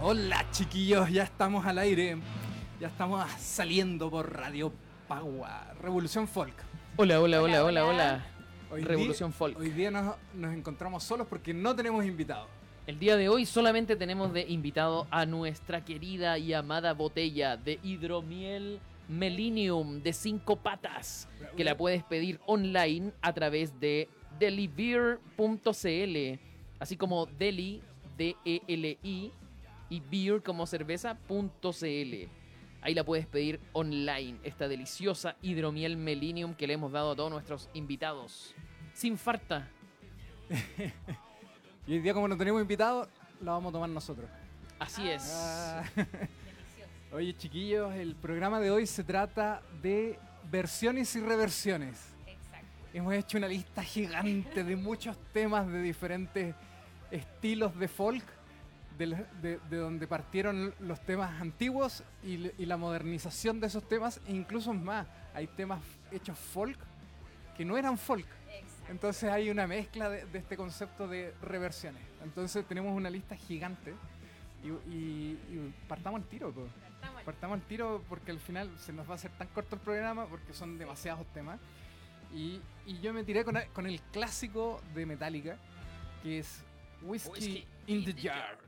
Hola chiquillos, ya estamos al aire. Ya estamos saliendo por Radio Pagua, Revolución Folk. Hola, hola, hola, hola, hola. Hoy Revolución día, Folk. Hoy día nos, nos encontramos solos porque no tenemos invitados. El día de hoy solamente tenemos de invitado a nuestra querida y amada botella de hidromiel Melinium de 5 patas, que la puedes pedir online a través de delibeer.cl, así como deli, D-E-L-I, y beer como cerveza.cl. Ahí la puedes pedir online, esta deliciosa hidromiel Melinium que le hemos dado a todos nuestros invitados. Sin farta. Y hoy día como no tenemos invitados, la vamos a tomar nosotros. Así es. Ah. Oye chiquillos, el programa de hoy se trata de versiones y reversiones. Exacto. Hemos hecho una lista gigante de muchos temas de diferentes estilos de folk, de, de- de donde partieron los temas antiguos y, y la modernización de esos temas, e incluso más, hay temas hechos folk que no eran folk. Exacto. Entonces hay una mezcla de, de este concepto de reversiones. Entonces tenemos una lista gigante y, y- y partamos al tiro. po. Estamos Partamos al tiro porque al final se nos va a hacer tan corto el programa porque son demasiados temas. Y, y yo me tiré con, con el clásico de Metallica, que es Whiskey, Whiskey in the Jar.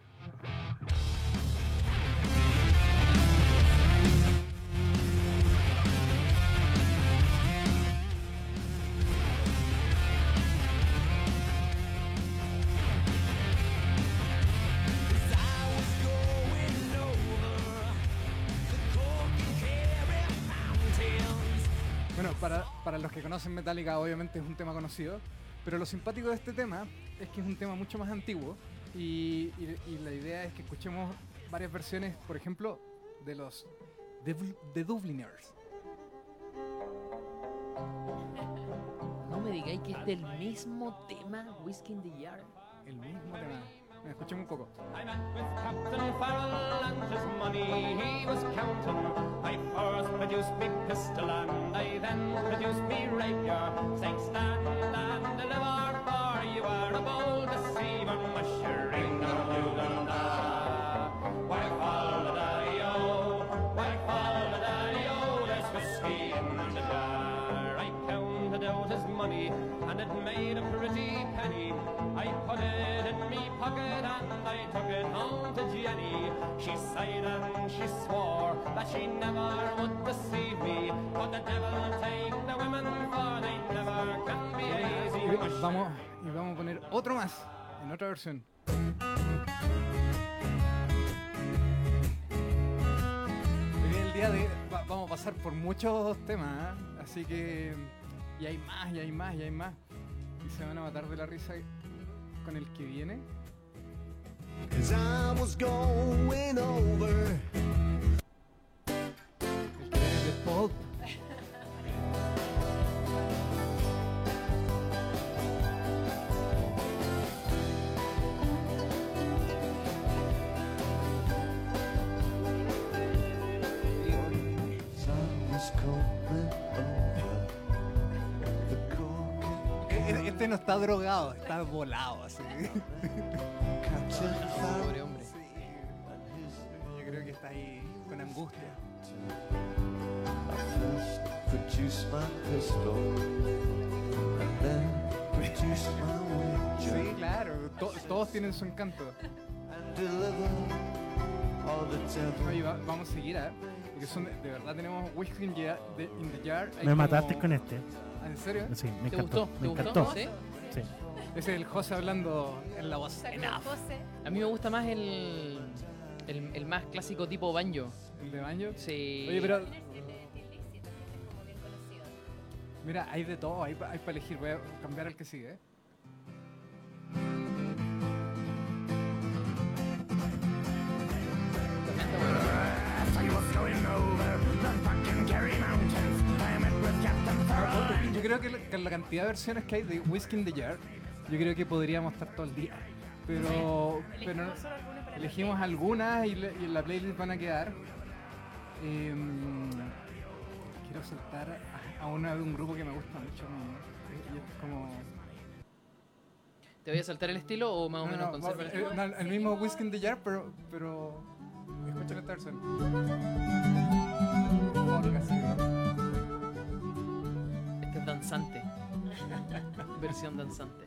Bueno, para, para los que conocen Metallica obviamente es un tema conocido, pero lo simpático de este tema es que es un tema mucho más antiguo y, y- y la idea es que escuchemos varias versiones, por ejemplo, de los The, The Dubliners. No me digáis que es el mismo tema Whiskey in the Jar. El mismo tema. Mira, Escuchemos un poco. I met with Captain Farrell and his money he was counting. I first produced me pistol and I then produced me rapier. Saying stand and deliver for you are a bold Jenny. She sighed and she swore that she never would deceive me. But the devil take the women for they never can be easy. Y vamos, y vamos a poner otro más, en otra versión. El día de va- vamos a pasar por muchos temas, ¿eh? así que y hay más, y hay más, y hay más. Y se van a matar de la risa con el que viene. As I was going over Este no está drogado, está volado así. ahí con angustia. I first produced my pistol and then produced my Sí, claro, to- todos tienen su encanto. Oye, va- vamos a seguir, ¿eh? Porque son de, de verdad tenemos Whiskey in, the- de- in the Jar. Hay Me como- mataste con este. Ah, ¿En serio? Sí, me ¿Te encantó. gustó? Me ¿Te encantó. gustó? ¿Sí? Sí. Ese es el José hablando en la voz. Enough. A mí me gusta más el, el, el más clásico tipo banjo. ¿El de Banjo? Sí. Oye, pero mira, hay de todo, hay, hay para elegir. Voy a cambiar al que sigue, ¿eh? Yo creo que la, que la cantidad de versiones que hay de Whiskey in the Jar, yo creo que podríamos estar todo el día. Pero, pero para elegimos la algunas y, le- y en la playlist van a quedar. Em, quiero saltar a, una de un grupo que me gusta mucho. como. Te ¿Te voy a saltar el estilo o más o No, menos no, conserva el eh, estilo? el mismo Whiskey in the Jar, pero. pero escucha esta versión. Folk, así, Este es danzante. Versión danzante.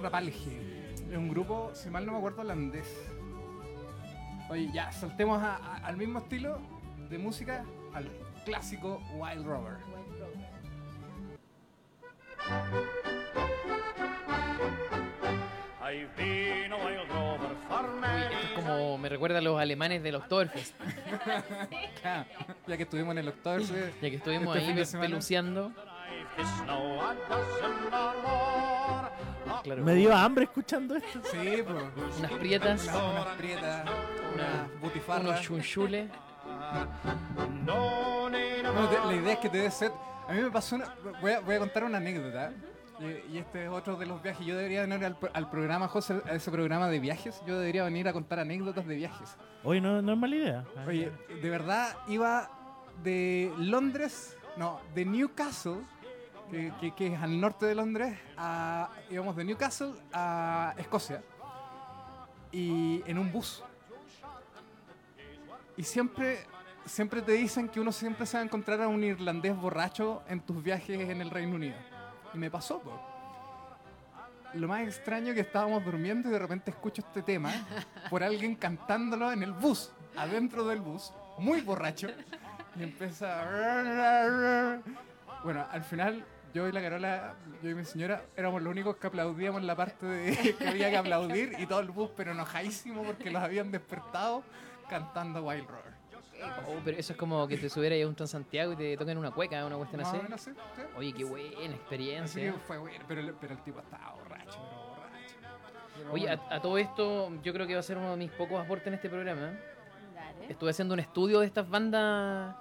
De Rapalje. Es un grupo, si mal no me acuerdo, holandés. Oye, ya, saltemos a- a- al mismo estilo de música, al clásico Wild Rover. Wild Esto es como me recuerda a los alemanes del Oktoberfest. Ah, ya que estuvimos en el Oktoberfest. Ya que estuvimos Este ahí peluceando. Claro, Me dio hambre escuchando esto. Sí, pues. unas prietas, Unas, unas prietas, unas butifarras. unos chunchules. No la idea es que te des set. A mí me pasó una. Voy a, voy a contar una anécdota. Y, y este es otro de los viajes. Yo debería venir al, al programa, José, a ese programa de viajes. Yo debería venir a contar anécdotas de viajes. Hoy no, no es mala idea. Oye, de verdad iba de Londres, no, de Newcastle, que, que- que es al norte de Londres, a, íbamos de Newcastle a Escocia. Y en un bus. Y siempre, siempre te dicen que uno siempre se va a encontrar a un irlandés borracho en tus viajes en el Reino Unido. Y me pasó, po. Lo más extraño que estábamos durmiendo y de repente escucho este tema por alguien cantándolo en el bus, adentro del bus, muy borracho. Y empieza. a- Bueno, al final, yo y la Carola, yo y mi señora, éramos los únicos que aplaudíamos la parte de que había que aplaudir y todo el bus, pero enojadísimo porque los habían despertado cantando Wild Rover. Oh, pero eso es como que te subieras a un Transantiago y te toquen una cueca, una cuestión así. así, sí. Oye, qué buena Así experiencia. que fue bueno, pero, el- pero el tipo estaba borracho, pero borracho. Pero Oye, bueno. a, a todo esto, yo creo que va a ser uno de mis pocos aportes en este programa. Dale. Estuve haciendo un estudio de estas bandas,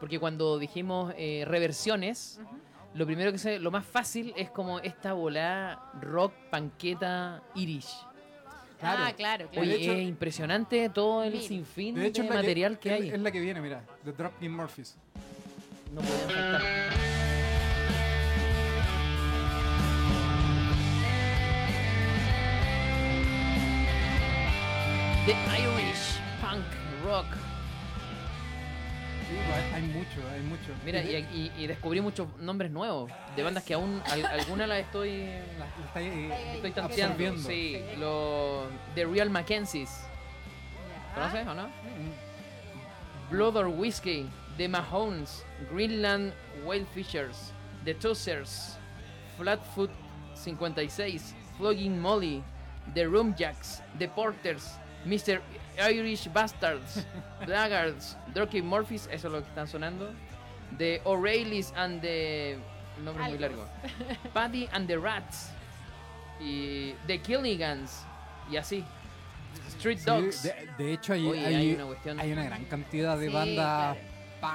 porque cuando dijimos eh, reversiones, lo primero que se, lo más fácil es como esta volada rock, panqueta, irish. Claro. Ah, claro, claro. Oye, hecho- es impresionante todo el Mil. sinfín De hecho, material que, hay. Es la que viene, mira, The Dropkick Murphys. No podían faltar. The Irish Punk Rock. Sí, pues, hay, hay mucho, hay mucho. Mira, Y y, de- y- y descubrí muchos nombres nuevos de bandas que aún al- algunas las estoy la- la está ahí, estoy Absorbiendo. tanteando. Sí, los The Real Mackenzies. ¿Conoces o no? Mm, Blood or Whiskey, The Mahones, Greenland Whale Fishers, The Tossers, Flatfoot 56, Flogging Molly, The Roomjacks, The Porters, Mr. Irish Bastards, Blackguards, Dorky Murphys, eso es lo que están sonando, The O'Reillys and the... El nombre es muy largo. Paddy and the Rats, y The Killigans, y así. Street Sí, Dogs. de, de hecho, hay, Oye, hay, hay una cuestión... hay una gran cantidad de Sí, bandas claro.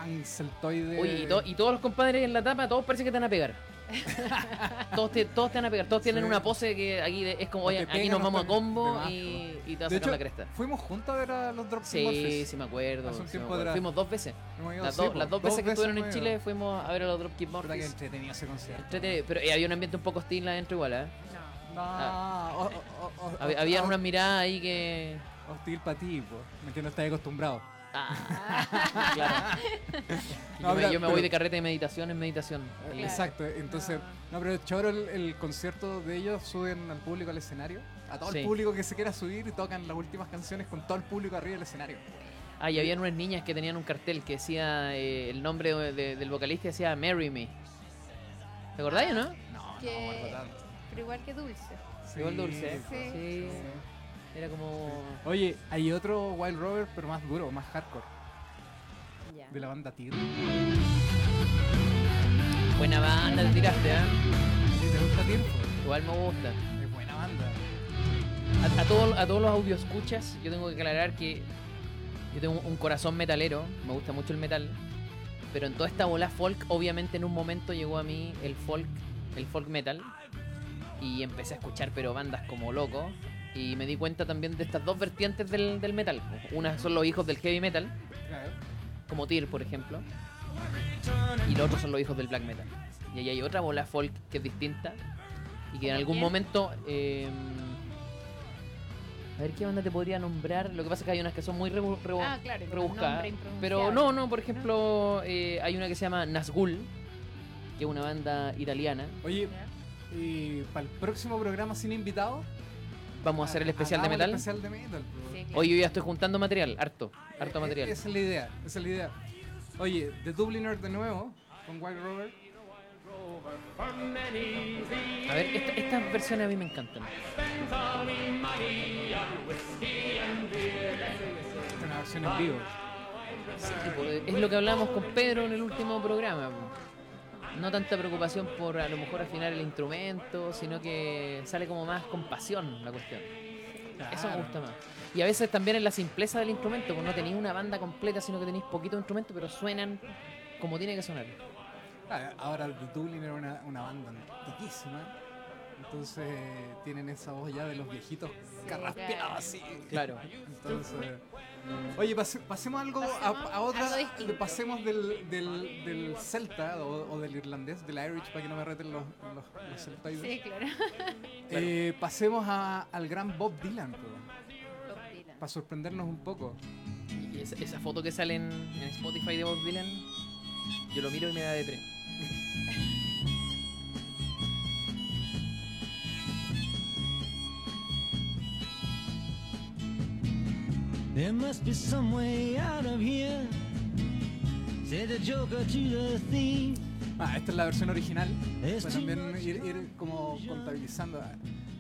punk, celtoides. Oye, y, to- y todos los compadres en la tapa, todos parece que te van a pegar. todos, te, todos te van a pegar, todos tienen Sí. una pose que aquí de- es como, oye, aquí nos vamos a combo y, y te vas a sacar hecho, la cresta. fuimos juntos a ver a los Dropkick Sí, Murphys. sí me acuerdo. Hace un sí me acuerdo. Fuimos dos veces. Ido, Las, do- dos veces que estuvieron en Chile fuimos a ver a los Dropkick Puta que Murphys. entretenido ese concierto. Pero eh, había un ambiente un poco hostil adentro igual, ¿eh? No. No, o- o- o- o- Hab- o- Habían o- unas miradas ahí que... Hostil para ti, po. ¿Me entiendes? Estás acostumbrado. Ah, claro. No, yo, me, pero- yo me voy de carrete de meditación en meditación. Claro. Exacto, entonces, no, pero choro el, el concierto de ellos, suben al público al escenario, a todo Sí. el público que se quiera subir y tocan las últimas canciones con todo el público arriba del escenario. Ah, y habían unas niñas que tenían un cartel que decía eh, el nombre de- de- del vocalista decía Marry Me. ¿Te acordáis o no? No, no, Que- me acuerdo tanto. Pero igual que dulce. Sí, Igual dulce. ¿eh? Sí. Sí. Era como. Oye, hay otro Wild Rover, pero más duro, más hardcore, Ya. de la banda Tir. Buena banda, te tiraste, ¿eh? ¿Sí ¿Te gusta Tir? Igual me gusta. Es buena banda. A, a todos, a todos los audio escuchas, yo tengo que aclarar que yo tengo un corazón metalero, me gusta mucho el metal, pero en toda esta bola folk, obviamente en un momento llegó a mí el folk el folk metal y empecé a escuchar pero bandas como loco y me di cuenta también de estas dos vertientes del, del metal. Una son los hijos del heavy metal, Claro. como Tyr, por ejemplo, y los otros son los hijos del black metal. Y ahí hay otra bola folk que es distinta y que en ¿Como algún momento... eh, a ver qué banda te podría nombrar. Lo que pasa es que hay unas que son muy rebu- rebu- Ah, claro, rebuscadas. Pero no, no, por ejemplo, eh, hay una que se llama Nazgul, que es una banda italiana. Oye, y para el próximo programa sin invitado, Vamos a hacer el especial de metal. El especial de metal. po. Sí, claro. Hoy yo ya estoy juntando material, harto, harto Eh, material. Esa es la idea, esa es la idea. Oye, The Dubliner de nuevo, con White the A ver, esta- estas versiones a mí me encantan. Esta es una versión en vivo. Tipo, es lo que hablamos con Pedro en el último programa. No tanta preocupación por a lo mejor afinar el instrumento, sino que sale como más con pasión la cuestión. Eso me gusta más. Y a veces también en la simpleza del instrumento, pues no tenéis una banda completa, sino que tenéis poquito instrumento, pero suenan como tiene que sonar. Ah, Ahora The Dubliner es una, una banda antiquísima. Entonces tienen esa voz ya de los viejitos carraspeados así. Claro. Entonces. Oye, pase- pasemos algo a, Pasemos a otra. algo. Pasemos del, del, del celta o, o del irlandés, del Irish, para que no me reten los, los, los. Sí, claro. Eh, pasemos a- al gran Bob Dylan, Bob Dylan. para sorprendernos un poco. Y esa, esa foto que sale en, en Spotify de Bob Dylan, yo lo miro y me da depre. There must be some way out of here. Said the joker to the thief. Ah, esta es la versión original. Es Para también ir, ir como contabilizando.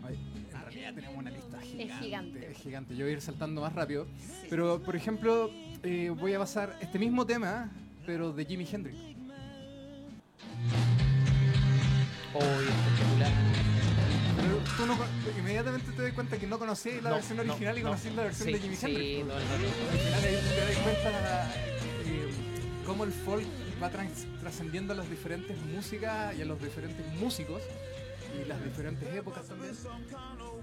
Ay, En realidad tenemos una lista gigante. gigante. Es gigante. Yo voy a ir saltando más rápido. Pero, por ejemplo, eh, voy a pasar este mismo tema, pero de Jimi Hendrix. Oh, espectacular. Pero tú no, con- inmediatamente te das cuenta que no conocías la No, versión no, original y no. conocías la versión Sí, de Jimi sí, Hendrix. no, no. Al final te das cuenta eh, cómo el folk va trascendiendo a las diferentes músicas y a los diferentes músicos y las diferentes épocas también.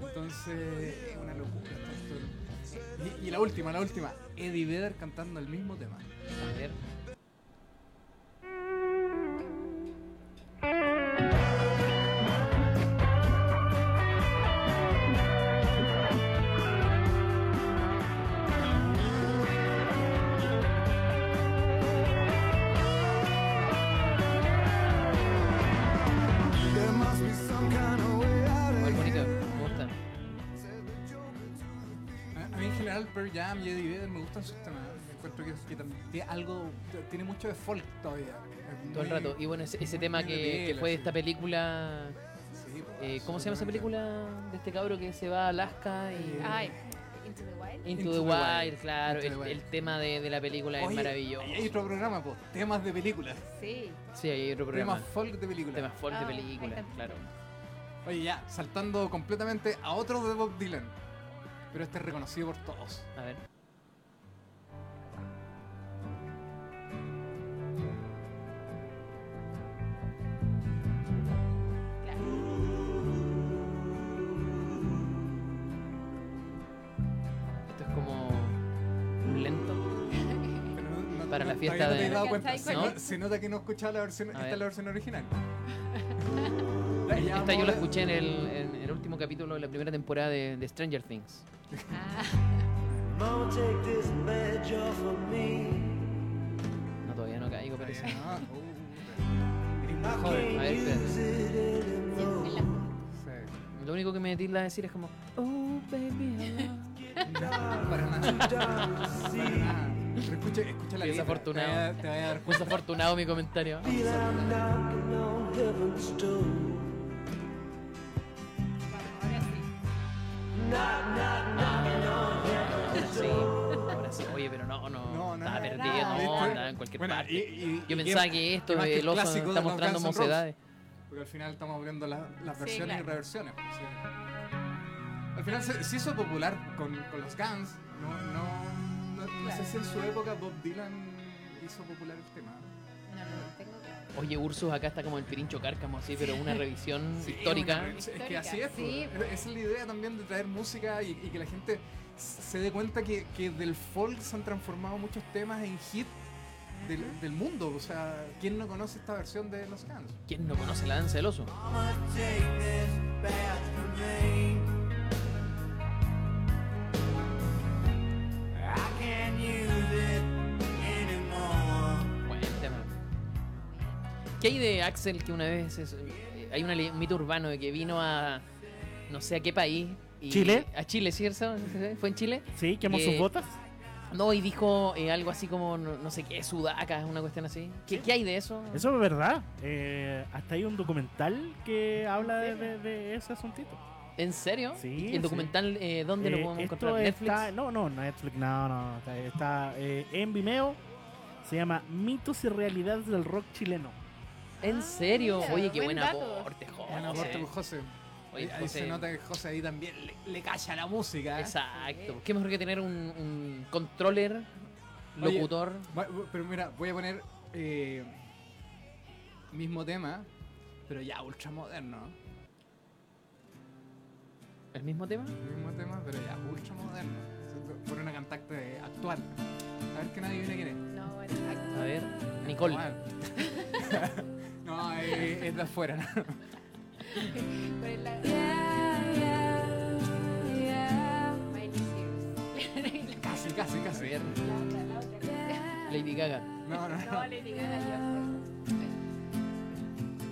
Entonces, es una locura. tanto el- Y, y la última, la última, Eddie Vedder cantando el mismo tema. A ver. Jam y Eddie Vedder me gustan sus temas. Encuentro que, que también tiene algo, tiene mucho de folk todavía. Es Todo el muy- rato. Y bueno, ese, ese tema muy de que, fue de esta película. Sí, eh, ¿Cómo se llama esa película de este cabro que se va a Alaska y. Eh, Ay, Into the Wild. Into, Into the the Wild, Wild. claro. Into El, the Wild. el tema de, de la película es maravilloso. ahí Hay otro programa, pues, temas de películas. Sí. Sí, hay otro programa. Temas folk de películas. Temas folk de Ah, me película, encanta. claro. Oye, ya, saltando completamente a otro de Bob Dylan. Pero este es reconocido por todos. A ver. Claro. Esto es como un lento. Pero no- no- Para la fiesta todavía no te de- has dado cuenta. ¿Cachai? Se, ¿No? no- se nota que no escuchaba la versión. A Esta ver. es la versión original. Esta yo la escuché en el, en el último capítulo de la primera temporada de, de Stranger Things. Ah, Mama, take this badge off of me. No, todavía no caigo, parece. Ah, uh, joven. A ver. Lo único que me tilda a decir es como, oh baby, I love No, para nada. Para nada. Pero escucha, escucha la Qué letra. desafortunado. Te, vaya- te vaya a dar you". Desafortunado mi comentario. Oye, pero no, no, No, no, estaba no. perdido, no, andaba en cualquier Bueno, parte. y- y- Yo y pensaba que esto de el oso está los mostrando mocedades. Porque al final estamos viendo la- las Sí, versiones y claro. reversiones. pues, sí. Al final se, se hizo popular con, con los Guns. No, no, no, no sé Claro. si en su época Bob Dylan hizo popular el tema. No, no, tengo claro. Oye, Ursus acá está como el Pirincho Cárcamo, así, pero una revisión Sí, histórica. una- es que así es. Sí. pues. Esa es la idea también de traer música y, y que la gente se dé cuenta que, que del folk se han transformado muchos temas en hit del, del mundo. O sea, ¿quién no conoce esta versión de Los Guns? ¿Quién no conoce la danza del oso? ¿Qué hay de Axel que una vez es- hay una un mito urbano de que vino a no sé a qué país? y- ¿Chile? A Chile, ¿cierto? ¿Fue en Chile? Sí, quemó Que- sus botas. No, y dijo eh, algo así como, no, no sé qué, sudaca, una cuestión así. ¿Qué, qué hay de eso? Eso es verdad. Eh, hasta hay un documental que habla de, de- de ese asuntito. ¿En serio? Sí, ¿Y sí. ¿El documental eh, dónde lo Eh, podemos encontrar? ¿Netflix? Está, no, no, Netflix, no, no. Está, está, eh, en Vimeo. Se llama Mitos y Realidades del Rock Chileno. ¿En serio? mira, Oye, qué buen buen aporte, José. Bueno, aparte con José. Oye, ahí José. se nota que José ahí también le, le calla la música. ¿eh? Exacto. ¿Qué mejor que tener un, un controller, locutor? Pero mira, voy a poner eh, mismo tema, pero ya ultramoderno. ¿El mismo tema? Mismo tema, pero ya ultramoderno. Por una cantante actual. A ver que nadie viene quién es. No, bueno, exacto. A ver, Nicole. No, es, es de afuera. ¿no? ¿Cuál es la- Miley Cyrus. Casi, casi, casi. La otra, la otra. Lady Gaga. No, no, No, no. Lady Gaga ya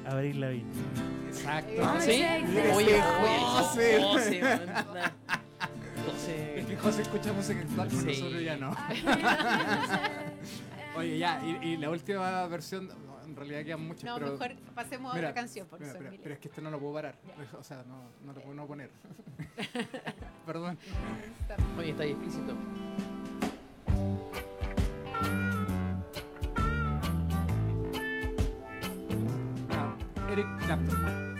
fue. Abril Lavigne. Exacto. Ah, ¿Sí? sí, Oye, José. José, man. Es José. que José escucha música actual, pero Sí. nosotros ya no. Oye, ya, y, y la última versión, en realidad quedan muchas, No, pero... mejor pasemos a otra canción, porque mira, son pero, es que este no lo puedo parar. O sea, no, no lo puedo no poner. Perdón. Oye, está ahí explícito. Ah, Eric Clapton.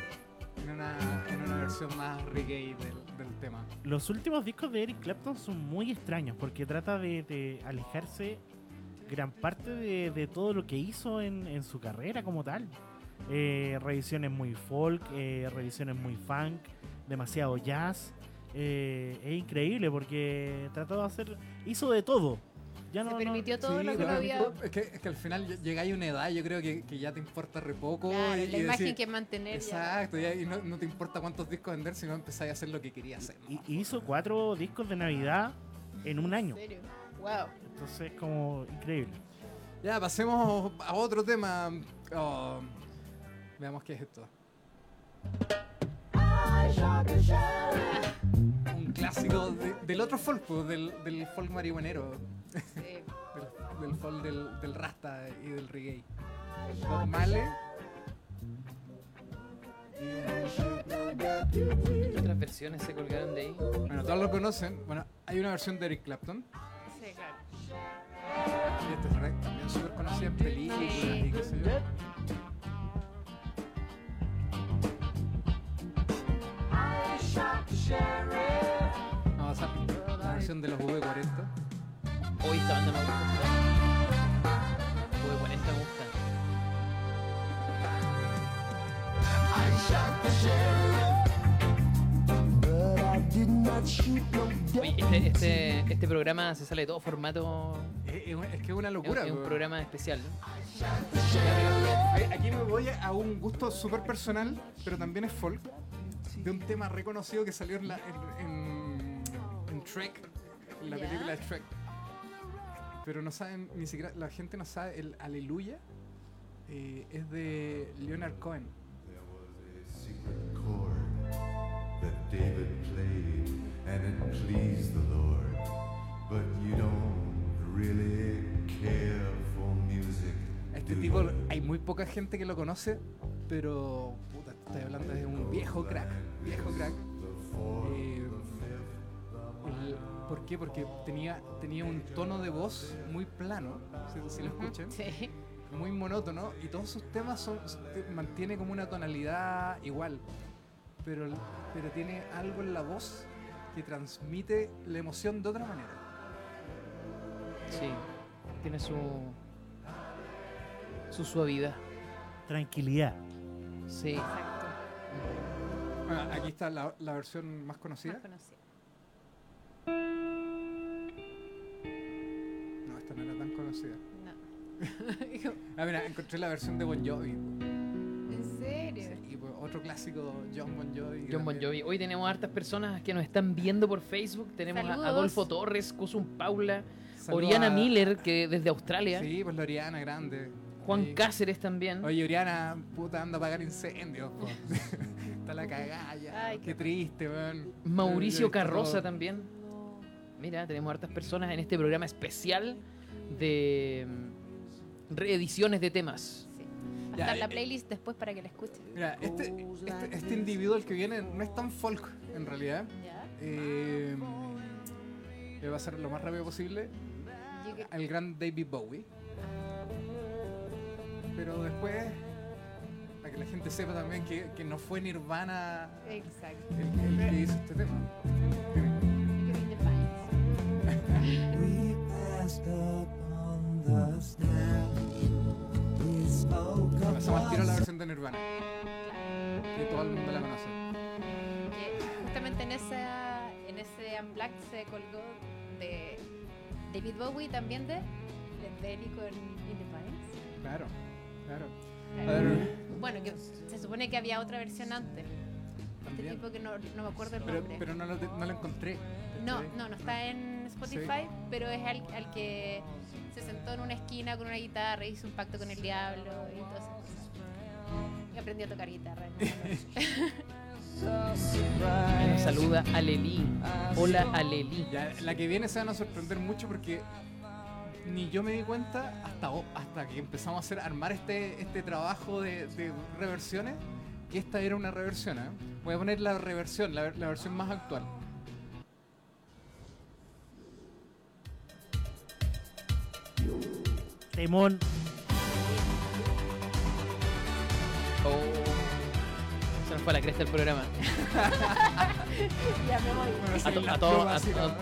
En una, en una versión más reggae del, del tema. Los últimos discos de Eric Clapton son muy extraños porque trata de, de alejarse gran parte de, de todo lo que hizo en, en su carrera como tal. Eh, revisiones muy folk, eh, revisiones muy funk, demasiado jazz. Eh, es increíble porque trató de hacer, hizo de todo. Ya Se no- permitió todo Sí, lo que no había. Es que, es que al final ll- llegáis a una edad, yo creo que, que ya te importa re poco. Claro, y, la y imagen decir- que mantener. Exacto, ya- y no, no te importa cuántos discos vender, sino empezáis a hacer lo que querías hacer. y hizo cuatro discos de Navidad en un año. ¿En serio? Wow. Entonces, como increíble. Ya, pasemos a otro tema. Oh, veamos qué es esto. Un clásico de- del otro folk, del, del folk marihuanero, Sí. del, del folk del, del rasta y del reggae. Bob Marley. ¿Qué otras versiones se colgaron de ahí? Bueno, todos lo conocen. Bueno, hay una versión de Eric Clapton. Y esta es re- también súper conocida en películas y qué sé yo. Vamos a la versión de los V40. Hoy esta banda me gusta. Uy, 40 me gusta. Oye, este, este, este programa se sale de todo formato. Es, que es una locura. es un programa especial. ¿no? Eh, Aquí me voy a un gusto súper personal, pero también es folk, de un tema reconocido que salió en, la, en, en, en Trek, en la película de Trek. Pero no saben, ni siquiera, la gente no sabe, el Aleluya eh, es de Leonard Cohen. chord that David played and it pleased the Lord. But you don't really care for music. Este tipo, hay muy poca gente que lo conoce, pero puta, estoy hablando de un viejo crack, viejo crack. Eh, el- ¿Por qué? Porque tenía, tenía un tono de voz muy plano, si, si lo escuchan, Sí. muy monótono, y todos sus temas son, mantiene como una tonalidad igual, pero, pero tiene algo en la voz que transmite la emoción de otra manera. Sí. Tiene su. su suavidad. Tranquilidad. Sí. Exacto. Bueno, aquí está la, la versión más conocida. Más conocido. No, esta no era tan conocida. No. Ah, mira, encontré la versión de Bon Jovi. Otro clásico, John Bon Jovi. que John Bon también- Jovi. Hoy tenemos hartas personas que nos están viendo por Facebook. Tenemos a. Adolfo Torres, Kusum Paula, Saludos Oriana a- Miller, que desde Australia. Sí, pues la Oriana grande. Juan. Cáceres también. Oye, Oriana, puta, anda a apagar incendios. Está la cagada ya. Ay, Qué qué- triste, weón. Mauricio Carroza todo. también. Mira, tenemos hartas personas en este programa especial de mm, reediciones de temas. Sí. Va a Ya, estar la playlist después para que la escuchen. Mira, este, este, este individuo el que viene no es tan folk, en realidad. ¿Ya? Eh, le va a ser lo más rápido posible get- al gran David Bowie. Pero después, para que la gente sepa también que, que no fue Nirvana Exacto. el, el que hizo este tema. We passed up on the Pasamos al tiro a la versión de Nirvana, que todo el mundo la conoce. Que justamente en esa en ese Unplugged se colgó de David Bowie también de Led Belly con In Defiance. Claro, claro. A ver, Bueno, que se supone que había otra versión antes. Este también. tipo que no, no me acuerdo el Pero, nombre. pero no, lo, no lo encontré. No, no, no está en Spotify, pero es al, al que se sentó en una esquina con una guitarra, hizo un pacto con el diablo y todas esas cosas. Y aprendió a tocar guitarra. Y nos saluda Aleli. Hola Aleli. Ya, la que viene se van a sorprender mucho porque ni yo me di cuenta hasta, hasta que empezamos a hacer armar este, este trabajo de, de reversiones que esta era una reversión. ¿eh? Voy a poner la reversión, la, ver- la versión más actual. Temón. Oh. Se nos fue a la cresta del programa. ya me voy. A, to- a todos- a-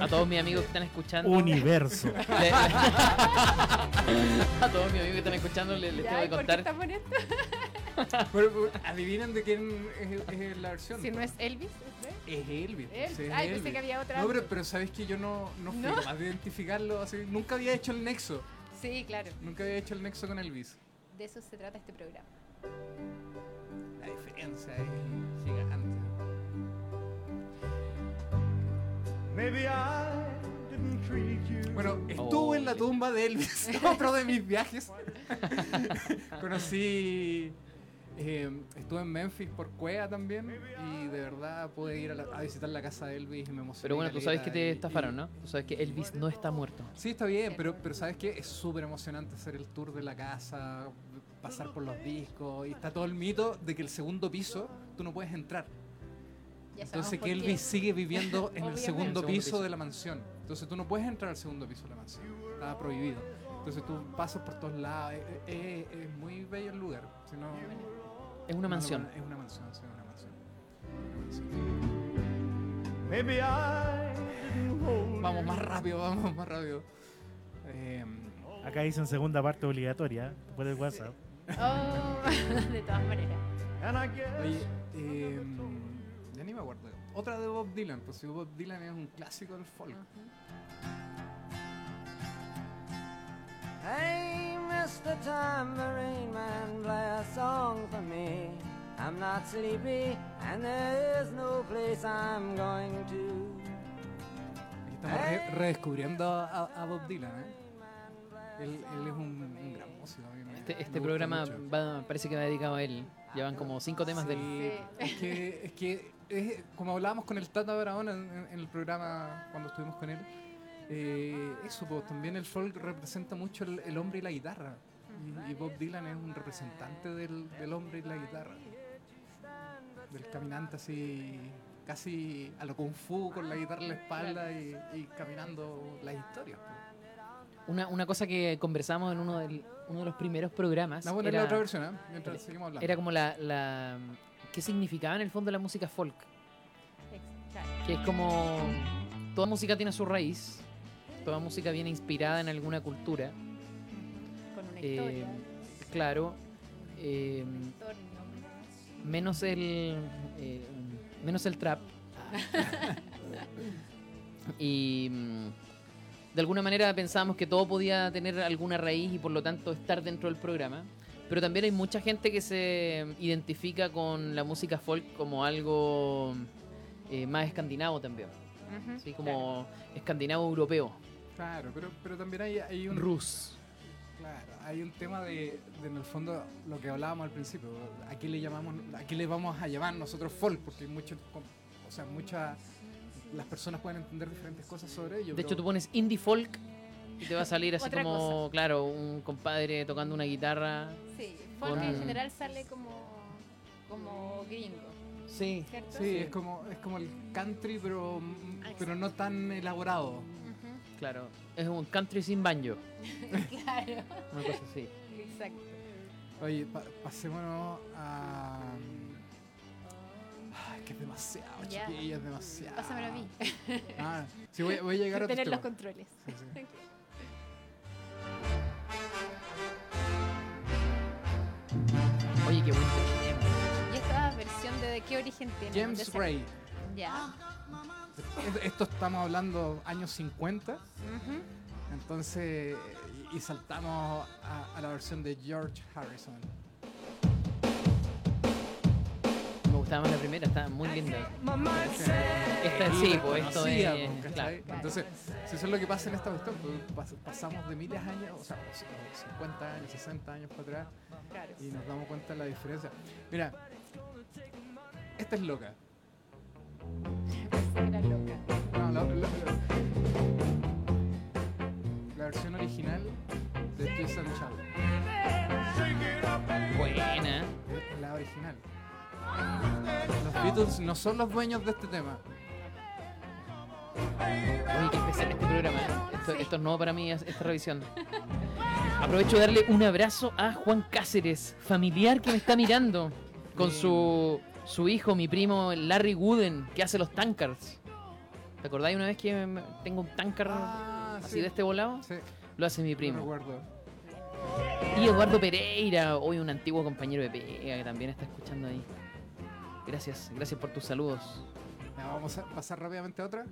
a- a mis amigos que están escuchando. Universo. le- a todos mis amigos que están escuchando les, les Ya, tengo ¿y que por qué contar. Pero, pero, adivinen de quién es, es la versión. Si no es Elvis, ¿es de- Es Elvis. Él. sí, es Ay, pensé que había otra. No, pero, pero sabes que yo no, no fui ¿No? capaz de identificarlo así. Nunca había hecho el nexo. Sí, claro. Nunca había hecho el nexo con Elvis. De eso se trata este programa. La diferencia es gigante. Maybe I didn't treat you. Bueno, estuve Oh, en la shit. tumba de Elvis, otro de mis viajes. Conocí, eh, estuve en Memphis por Cuea también y de verdad pude ir a, la- a visitar la casa de Elvis y me emocioné. Pero bueno, tú sabes que te y- estafaron, ¿no? Tú sabes que Elvis no está muerto. Sí, está bien, pero, pero sabes que es súper emocionante hacer el tour de la casa, pasar por los discos y está todo el mito de que el segundo piso tú no puedes entrar. Entonces que. Elvis sigue viviendo en el segundo El segundo piso piso. de la mansión. Entonces tú no puedes entrar al segundo piso de la mansión. Está prohibido. Entonces tú pasas por todos lados. Es, es- es muy bello el lugar. Si no- Es una mansión. Es una mansión, sí, una mansión. Una mansión. Maybe I Vamos más rápido, vamos más rápido. Eh, Acá dicen segunda parte obligatoria por el WhatsApp. Oh, de todas maneras. oye, eh, ya ni me acuerdo. Otra de Bob Dylan, pues si Bob Dylan es un clásico del folk. Hey, Mr. Tambourine Man, play a song for me. I'm not sleepy, and there is no place I'm going to. Aquí estamos re- redescubriendo a, a Bob Dylan, ¿eh? Él, él es un, un gran músico. me- Este, este programa va- parece que va dedicado a él. Llevan como cinco temas. Sí, es que, es que es- como hablábamos con el Tata Barahona en- en el programa cuando estuvimos con él, eh, eso, pues, también el folk representa mucho el, el hombre y la guitarra. Y, y Bob Dylan es un representante del, del hombre y la guitarra. Del caminante así, casi a lo kung fu, con la guitarra en la espalda y, y caminando las historias. pues. Una, una cosa que conversamos en uno, del- uno de los primeros programas Vamos a poner era, la otra versión, ¿eh? Mientras seguimos hablando. era como la, la... ¿Qué significaba en el fondo la música folk? Ex- claro. Que es como... Toda música tiene su raíz. Toda música viene inspirada en alguna cultura. Con una Eh, historia. claro. eh, menos el eh, menos el trap y mm, de alguna manera pensábamos que todo podía tener alguna raíz y por lo tanto estar dentro del programa pero también hay mucha gente que se identifica con la música folk como algo eh, más escandinavo también así como escandinavo europeo Claro, pero, pero también hay, hay un... rus Claro, hay un tema de, de, en el fondo, lo que hablábamos al principio. ¿A qué le llamamos, a qué le vamos a llamar nosotros folk? Porque hay mucho, o sea, muchas, las personas pueden entender diferentes cosas sobre ello. De hecho, tú pones indie folk y te va a salir así Otra como, claro, un compadre tocando una guitarra. Sí, folk Con- en general sale como, como gringo, Sí. Sí, es como, es como el country, pero, pero no tan elaborado. Claro, es un country sin banjo, claro, una cosa así. exacto. Oye, pa- pasémonos a... Ay, que es demasiado, chiquilla, es demasiado. Pásamelo a mí. Ah, sí, voy, voy a llegar a Tener los controles. Sí, sí. Oye, qué buen tema. ¿Y esta versión de, de qué origen tiene? ¿Dónde James? Ray. Ya. Esto estamos hablando años 50. Ujú. Entonces, y, saltamos a, a la versión de George Harrison. Me gustaba más la primera, estaba muy linda. Esta sí, pues esto es. pues. Entonces, si eso es lo que pasa en esta cuestión, pues, pas- pasamos de miles de años, o sea, o sea, 50 años, 60 años para atrás, y nos damos cuenta de la diferencia. Mira, esta es loca. Era loca. No, la, la- la- la versión original de Twist and Shout. Buena. La original. Los Beatles no son los dueños de este tema. Oye, qué especial este programa. ¿eh? Esto, esto es nuevo para mí, es- esta revisión. Aprovecho de darle un abrazo a Juan Cáceres, familiar que me está mirando, con su, su hijo, mi primo Larry Wooden, que hace los tankards. ¿Te acordáis una vez que me- tengo un tankard Ah, así sí. de este volado? Sí, Lo hace mi no primo. recuerdo. Y Eduardo Pereira, hoy un antiguo compañero de pega que también está escuchando ahí. Gracias, gracias por tus saludos. Ya, vamos a pasar rápidamente a otra.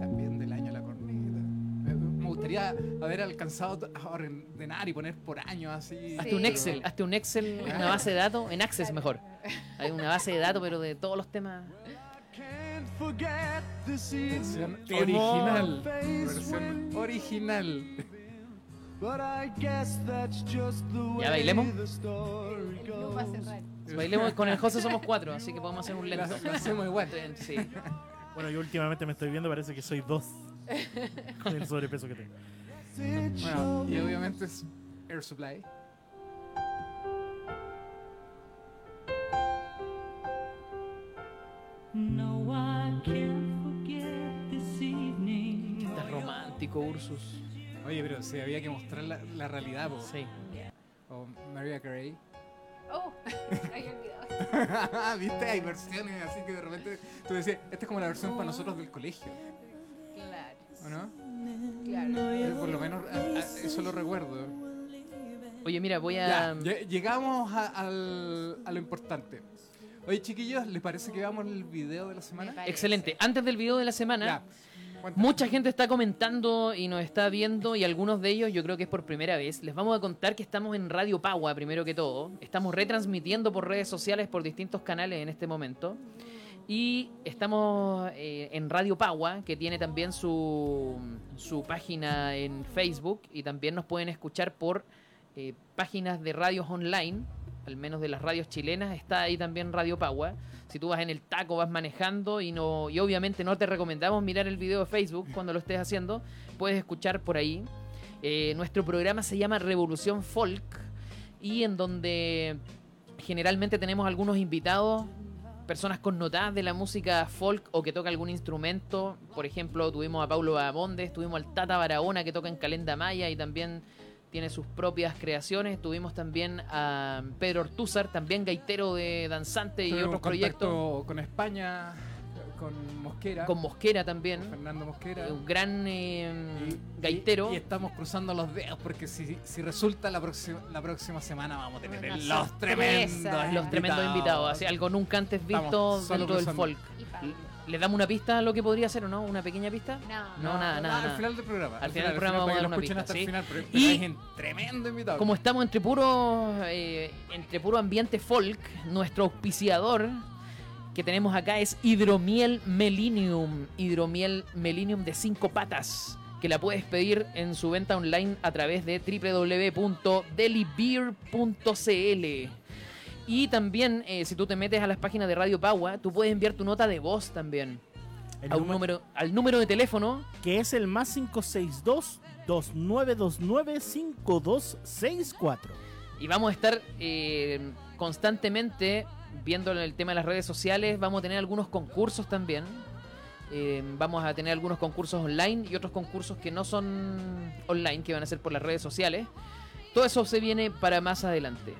También del año la corneta. Me, me gustaría haber alcanzado a ordenar y poner por año así. Hazte un. Excel, hazte un Excel, una base de datos, en Access mejor. Hay una base de datos, pero de todos los temas. Versión original. Versión original. ¿Ya bailemos? Bailemos con el José somos cuatro, así que podemos hacer un lento. la hacemos igual. Sí. Bueno, yo últimamente me estoy viendo, parece que soy dos. Con el sobrepeso que tengo. Bueno, y obviamente es Air Supply. No, I can't forget this evening. Estás romántico, Ursus. Oye, pero si había que mostrar la, la realidad, po. Sí. O Maria Carey. Oh, había olvidado. ¿Viste? Hay versiones así que de repente tú decías, esta es como la versión para nosotros del colegio, Claro, ¿o no? claro. Yo por lo menos a- a- eso lo recuerdo. Oye, mira, voy Ya, a. lle- llegamos a, al- a lo importante. Oye, chiquillos, ¿les parece que veamos el video de la semana? Excelente. Antes del video de la semana, Ya. Mucha gente está comentando y nos está viendo y algunos de ellos yo creo que es por primera vez. Les vamos a contar que estamos en Radio Pagua primero que todo. Estamos retransmitiendo por redes sociales por distintos canales en este momento. Y estamos eh, en Radio Pagua, que tiene también su, su página en Facebook y también nos pueden escuchar por eh, páginas de radios online, al menos de las radios chilenas, está ahí también Radio Pagua. Si tú vas en el taco, vas manejando y no y obviamente no te recomendamos mirar el video de Facebook cuando lo estés haciendo, puedes escuchar por ahí. Eh, nuestro programa se llama Revolución Folk y en donde generalmente tenemos algunos invitados, personas connotadas de la música folk o que toca algún instrumento. Por ejemplo, tuvimos a Paulo Bamondes, tuvimos al Tata Barahona que toca en Calenda Maya y también tiene sus propias creaciones. Tuvimos también a Pedro Ortúzar, también gaitero de danzante y otros proyectos. con España, con Mosquera. con Mosquera también, Fernando Mosquera. un gran eh, Y- gaitero. Y, y estamos cruzando los dedos porque si, si resulta la próxima, la próxima semana vamos a tener Una los sorpresa. tremendos los tremendos invitados, así, algo nunca antes visto Estamos dentro del folk. Y Pablo. ¿Le damos una pista a lo que podría ser o no? ¿Una pequeña pista? No. No, nada, nada, Al final del programa. Al final del programa vamos a dar una pista, hasta sí. el final. Pero, Y- hay tremendo invitado. Como estamos entre puro, eh, entre puro ambiente folk, nuestro auspiciador que tenemos acá es Hidromiel Melinium. Hidromiel Melinium de cinco patas. Que la puedes pedir en su venta online a través de www.delibeer.cl. Y también, eh, si tú te metes a las páginas de Radio Pagua, tú puedes enviar tu nota de voz también. El A un número, al número de teléfono que es el más 562 2929 5264. Y vamos a estar eh, constantemente viendo el tema de las redes sociales. Vamos a tener algunos concursos también. Eh, vamos a tener algunos concursos online y otros concursos que no son online, que van a ser por las redes sociales. Todo eso se viene para más adelante.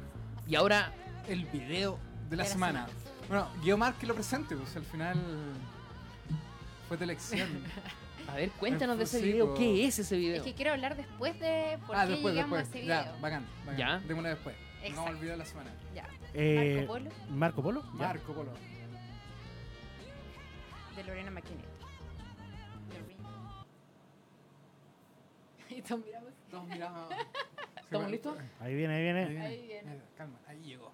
Y ahora, el video de la De la semana. Bueno, Guiomar que lo presente, pues al final fue tu elección. a ver, cuéntanos de ese video. po. ¿Qué es ese video? Es que quiero hablar después de por ah, qué después, llegamos después. a ese video. Ya, bacán, bacán. Ya. Démosla después. No Exacto. olvidó la semana. Ya. Eh, Marco Polo Marco Polo. ya. Marco Polo. de Lorena McKinney. Y todos miramos. Todos miramos. ¿Estamos listos? Ahí viene, ahí viene. Ahí viene. Ahí viene. Calma, ahí llegó.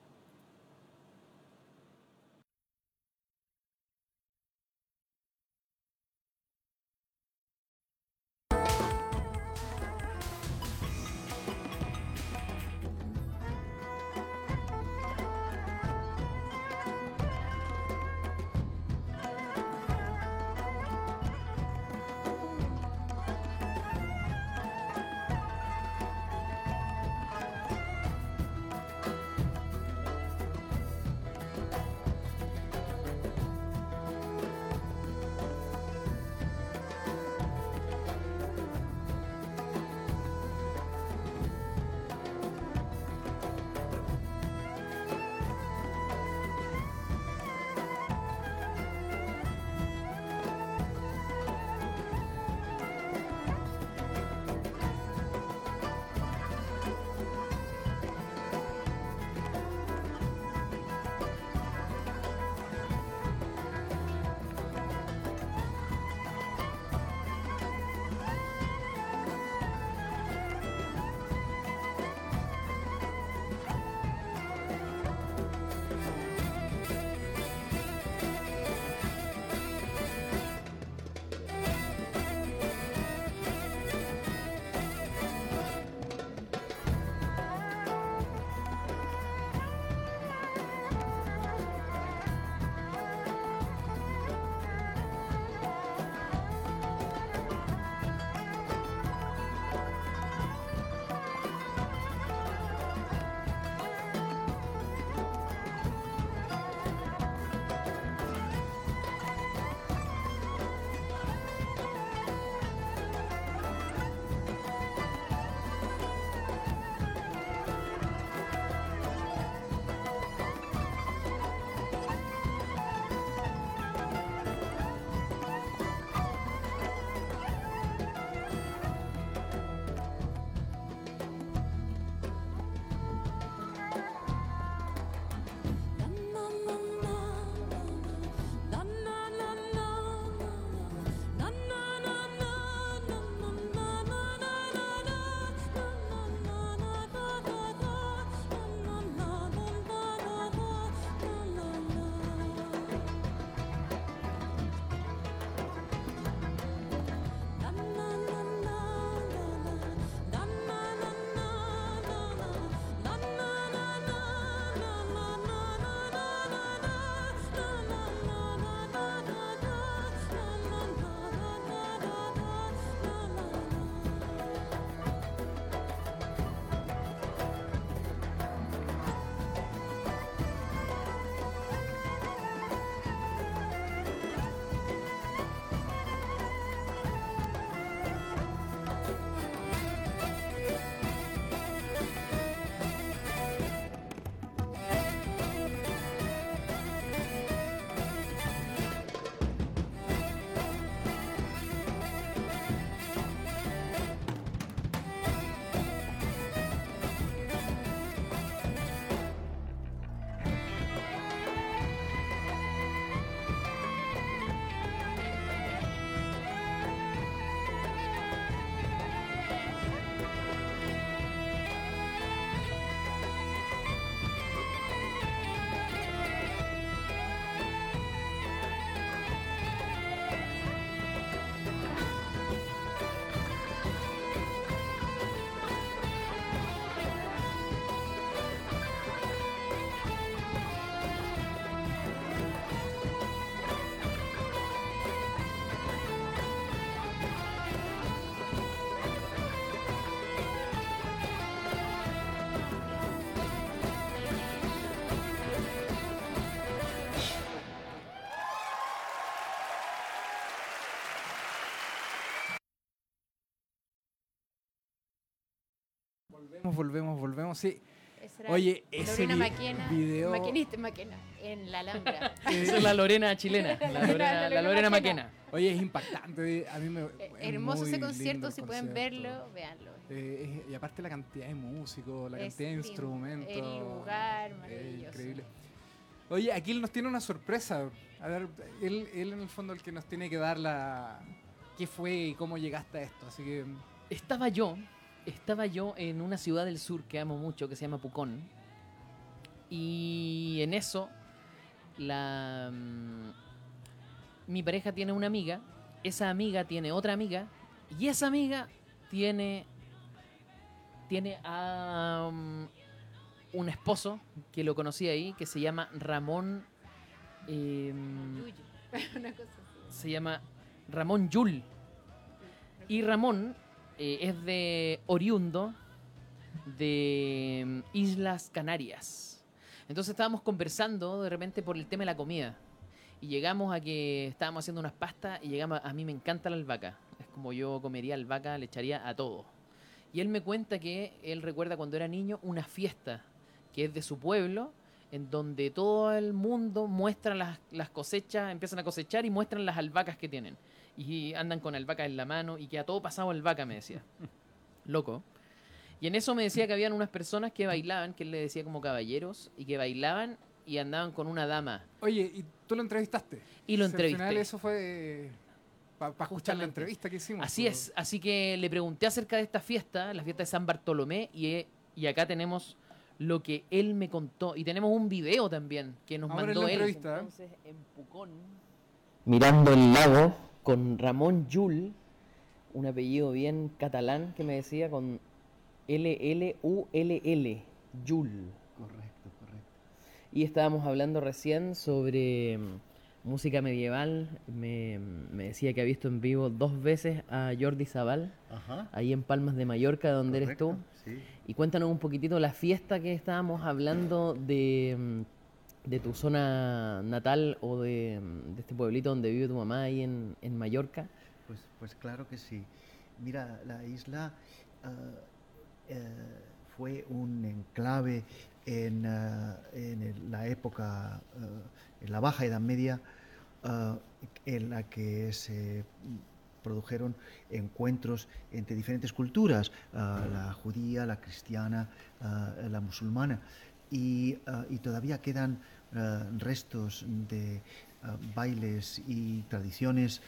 Volvemos, volvemos, volvemos. Sí. Oye, ese Lorena Maquena, video- Maquinista, Maquena, en la Alhambra. Esa es la Lorena chilena, la Lorena, la Lorena Lorena Maquena. Maquena. Oye, es impactante. A mí me. Eh, es Hermoso ese concierto, si pueden concierto. verlo, véanlo. Eh, es- y aparte la cantidad de músicos, la Es cantidad de instrumentos. El lugar, es maravilloso. increíble. Oye, aquí él nos tiene una sorpresa. A ver, él, él en el fondo el que nos tiene que dar la. ¿Qué fue y cómo llegaste a esto? Así que. Estaba yo, estaba yo en una ciudad del sur que amo mucho, que se llama Pucón. Y en eso, la, mm, mi pareja tiene una amiga, esa amiga tiene otra amiga, y esa amiga tiene, tiene a mm, un esposo que lo conocí ahí, que se llama Ramón. Yuyu. Una cosa así. se llama Ramón Yul. Y Ramón eh, es de oriundo de mm, Islas Canarias. Entonces estábamos conversando de repente por el tema de la comida. Y llegamos a que estábamos haciendo unas pastas y llegamos, a mí me encanta la albahaca. Es como yo comería albahaca, le echaría a todo. Y él me cuenta que él recuerda cuando era niño una fiesta que es de su pueblo, en donde todo el mundo muestra las, las cosechas, empiezan a cosechar y muestran las albahacas que tienen. Y andan con albahacas en la mano y que a todo pasado albahaca, me decía. Loco. Y en eso me decía que habían unas personas que bailaban, que él le decía como caballeros, y que bailaban y andaban con una dama. Oye, ¿y tú lo entrevistaste? Y lo Si Al final entrevisté. eso fue para escuchar la entrevista que hicimos. Así es, así que le pregunté acerca de esta fiesta, la fiesta de San Bartolomé, y, eh, y acá tenemos lo que él me contó. Y tenemos un video también que nos mandó la él. entrevista, ¿eh? Entonces, en Pucón. Mirando el lago con Ramón Yul, un apellido bien catalán que me decía con L-L-U-L-L, Yul. Correcto, correcto. Y estábamos hablando recién sobre mm, música medieval. Me, me decía que ha visto en vivo dos veces a Jordi Zabal, Ajá. ahí en Palmas de Mallorca, donde eres tú. Sí. Y cuéntanos un poquitito la fiesta que estábamos hablando de, mm, de tu zona natal o de, mm, de este pueblito donde vive tu mamá ahí en, en Mallorca. Pues, pues claro que sí. Mira, la isla ah, eh, fue un enclave en, ah, en la época, ah, en la Baja Edad Media, en la que se produjeron encuentros entre diferentes culturas, la judía, la cristiana, la musulmana, y, ah, y todavía quedan ah, restos de ah, bailes y tradiciones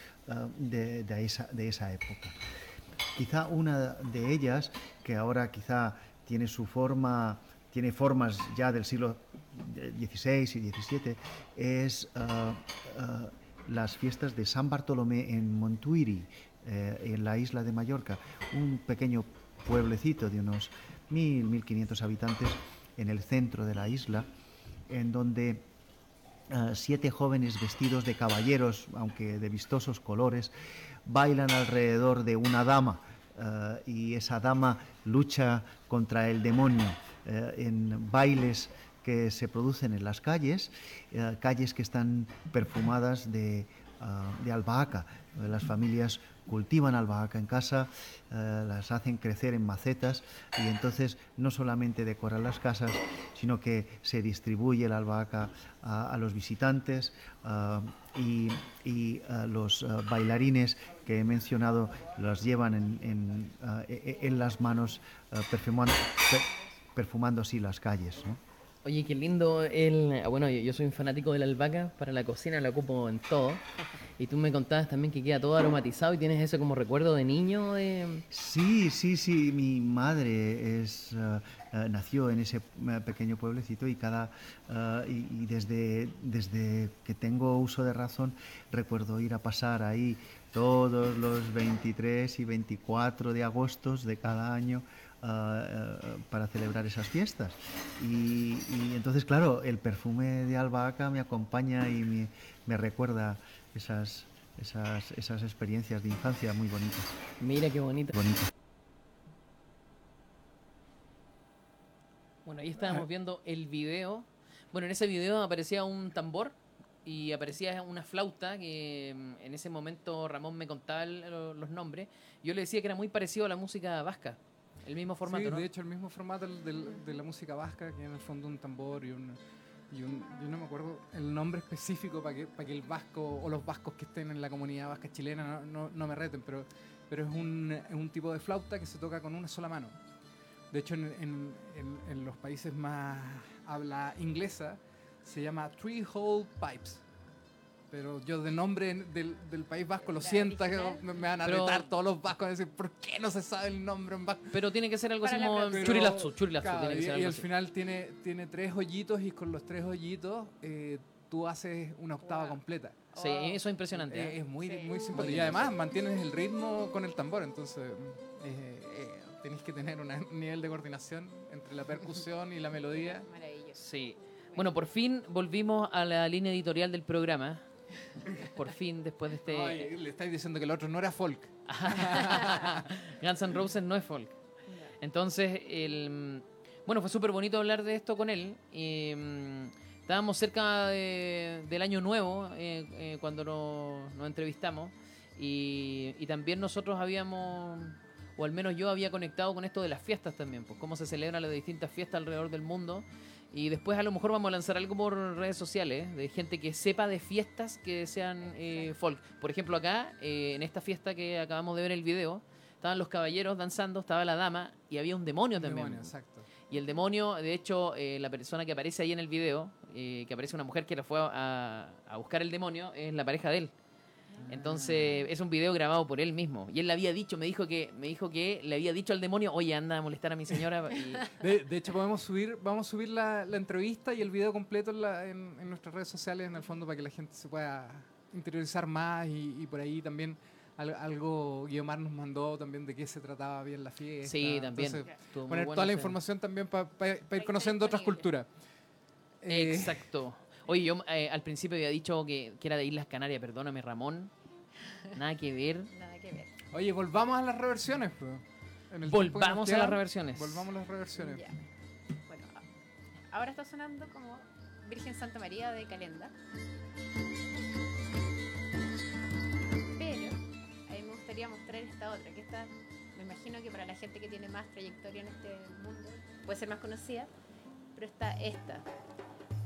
de, esa, de esa época. Quizá una de ellas, que ahora quizá tiene su forma, tiene formas ya del siglo XVI y XVII, es las fiestas de San Bartolomé en Montuiri, eh, en la isla de Mallorca, un pequeño pueblecito de unos 1.000, 1.500 habitantes en el centro de la isla, en donde ah, siete jóvenes vestidos de caballeros, aunque de vistosos colores, bailan alrededor de una dama ah, y esa dama lucha contra el demonio eh, en bailes que se producen en las calles, eh, calles que están perfumadas de, ah, de albahaca. Las familias cultivan albahaca en casa, eh, las hacen crecer en macetas y entonces no solamente decoran las casas, sino que se distribuye la albahaca a, a los visitantes ah, y, y, ah, los ah, bailarines que he mencionado los llevan en, en, e- en las manos perfumando, per- perfumando así las calles. ¿no? Oye, qué lindo el... Bueno, yo soy un fanático de la albahaca, para la cocina la ocupo en todo. Y tú me contabas también que queda todo aromatizado y tienes eso como recuerdo de niño de... Sí, sí, sí. Mi madre es, ah, ah, nació en ese ah, pequeño pueblecito y cada ah, y, y desde desde que tengo uso de razón recuerdo ir a pasar ahí todos los 23 y 24 de agosto de cada año para celebrar esas fiestas. Y, y entonces, claro, el perfume de albahaca me acompaña y me, me recuerda esas, esas, esas experiencias de infancia muy bonitas. Mira qué bonito. bonitas. Bueno, ahí estábamos viendo el video. Bueno, en ese video aparecía un tambor y aparecía una flauta que mm, en ese momento Ramón me contaba el- los nombres. Yo le decía que era muy parecido a la música vasca. El mismo formato, Sí, ¿no? de hecho el mismo formato del- del- de la música vasca, que en el fondo un tambor y un, y un- yo no me acuerdo el nombre específico para que, para que el vasco o los vascos que estén en la comunidad vasca chilena no, no- no me reten, pero, pero es, un, es un tipo de flauta que se toca con una sola mano. De hecho, en, en- en- en los países más habla inglesa se llama Three Hole Pipes. Pero yo de nombre del, del país vasco lo siento, me, me van a Pero- retar todos los vascos a decir, ¿por qué no se sabe el nombre en vasco? Pero tiene que ser algo así como próxima. churilazu, churilazu, Claro, tiene que y, ser y al final tiene, tiene tres hoyitos y con los tres hoyitos eh, tú haces una octava Wow. completa. Sí, Wow. eso es impresionante. Eh, ¿eh? es muy, Sí. muy simpático. Y además mantienes el ritmo con el tambor, entonces eh, eh, tenéis que tener un nivel de coordinación entre la percusión y la melodía. Maravilloso. Sí. Bueno, por fin volvimos a la línea editorial del programa. Por fin, después de este... Ay, le estáis diciendo que el otro no era folk. Guns N' Roses no es folk. Entonces, el, bueno, fue súper bonito hablar de esto con él. mm, estábamos cerca de- del año nuevo eh, eh, cuando nos, nos entrevistamos. Y, y también nosotros habíamos, o al menos yo había conectado con esto de las fiestas también, pues cómo se celebran las distintas fiestas alrededor del mundo. Y después a lo mejor vamos a lanzar algo por redes sociales de gente que sepa de fiestas que sean eh, folk. Por ejemplo, acá, eh, en esta fiesta que acabamos de ver el video, estaban los caballeros danzando, estaba la dama y había un demonio también. Demonio, exacto. Y el demonio, de hecho, eh, la persona que aparece ahí en el video, eh, que aparece una mujer que la fue a, a buscar el demonio, es la pareja de él. Entonces, es un video grabado por él mismo. Y él le había dicho, me dijo que, me dijo que le había dicho al demonio, oye, anda a molestar a mi señora. y- De, de hecho, podemos subir, vamos a subir la, la entrevista y el video completo en, la- en- en nuestras redes sociales, en el fondo, para que la gente se pueda interiorizar más y, y por ahí también al- algo Guiomar nos mandó también de qué se trataba bien la fiesta. Sí, también. Entonces, poner toda la información también para ir estar conociendo otras culturas. Eh, Exacto. Oye, yo eh, al principio había dicho que, que era de Islas Canarias, perdóname, Ramón. Nada que ver. Nada que ver. Oye, volvamos a las reversiones. pues. En el tiempo que nos Volvamos a queda, las reversiones. Volvamos a las reversiones. Ya. Bueno, a- ahora está sonando como Virgen Santa María de Calenda. Pero a mí me gustaría mostrar esta otra, que esta me imagino que para la gente que tiene más trayectoria en este mundo puede ser más conocida, pero está esta,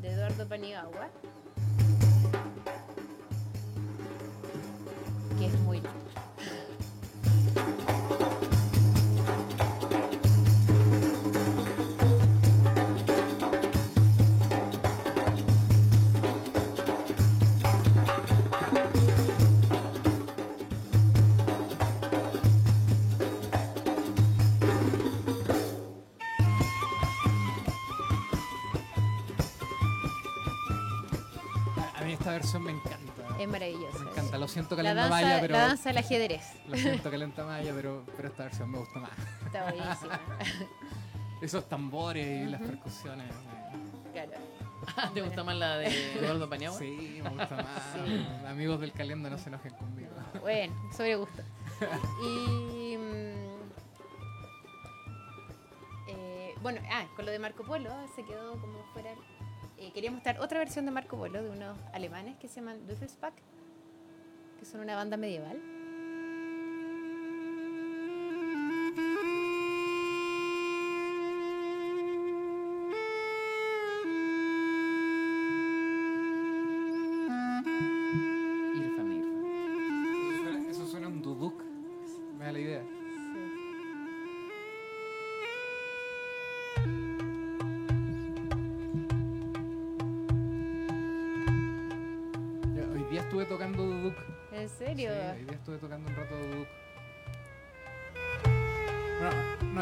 de Eduardo Paniagua, que es muy linda. Versión me encanta. Es maravillosa. Me encanta. Lo siento, La danza, Maya, pero. la danza del ajedrez. Lo siento, Calenta Maya, pero, pero esta versión me gusta más. Está buenísima. Esos tambores y las percusiones. Claro. ¿Te gusta más la de Eduardo Paniagua? Sí, me gusta más. Sí. Amigos del Calenda no se enojen conmigo. Bueno, sobre gusto. Y. mm, eh, bueno, ah, con lo de Marco Polo se quedó como fuera. Eh, quería mostrar otra versión de Marco Polo de unos alemanes que se llaman Duffelspack, que son una banda medieval.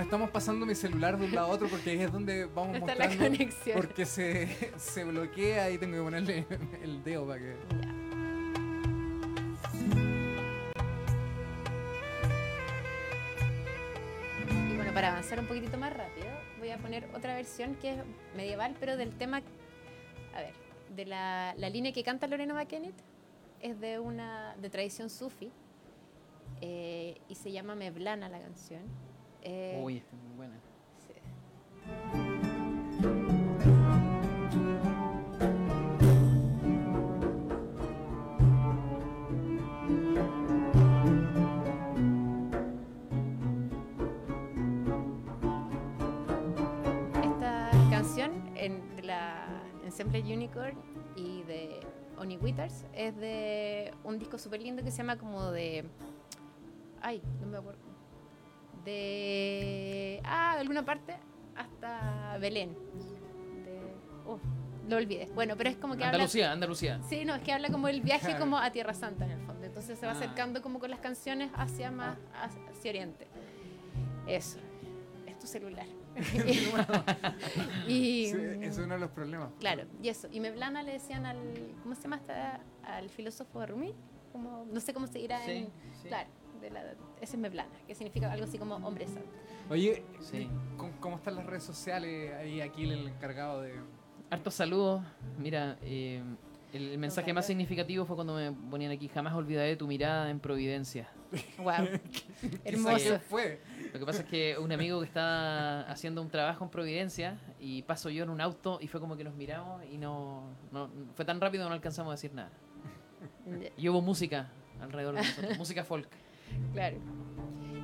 Estamos pasando mi celular de un lado a otro porque ahí es donde vamos Está la conexión. Porque se, se bloquea y tengo que ponerle el dedo para que. Ya. Y bueno, para avanzar un poquitito más rápido, voy a poner otra versión que es medieval, pero del tema, a ver, de la, la línea que canta Lorena McKennitt, es de una de tradición sufi eh, y se llama Meblana la canción. Eh, Uy, esta muy buena. Esta canción en, de la Ensemble Unicorn y de Oni Withers es de un disco súper lindo que se llama como de... Ay, no me acuerdo de. Ah, alguna parte hasta Belén. De, oh, lo olvidé. Bueno, pero es como que habla. Andalucía, Andalucía. Sí, no, es que habla como el viaje como a Tierra Santa en el fondo. Entonces se va Ah. acercando como con las canciones hacia más hacia Oriente. Eso. Es tu celular. y Sí, ese es uno de los problemas. claro, y eso. Y Meblana le decían al ¿cómo se llama esta al filósofo de Rumi? Como no sé cómo se dirá Sí, en sí. claro, de la, ese es Meblana, que significa algo así como hombre santo. Oye, Sí. ¿cómo, cómo están las redes sociales? Ahí aquí el encargado de... Hartos saludos. Mira, eh, el mensaje más significativo fue cuando me ponían aquí, jamás olvidaré tu mirada en Providencia. Wow. ¿Quién Hermoso. fue? Lo que pasa es que un amigo que estaba haciendo un trabajo en Providencia y paso yo en un auto y fue como que nos miramos y no, no fue tan rápido que no alcanzamos a decir nada. Y hubo música alrededor de nosotros, música folk. Claro.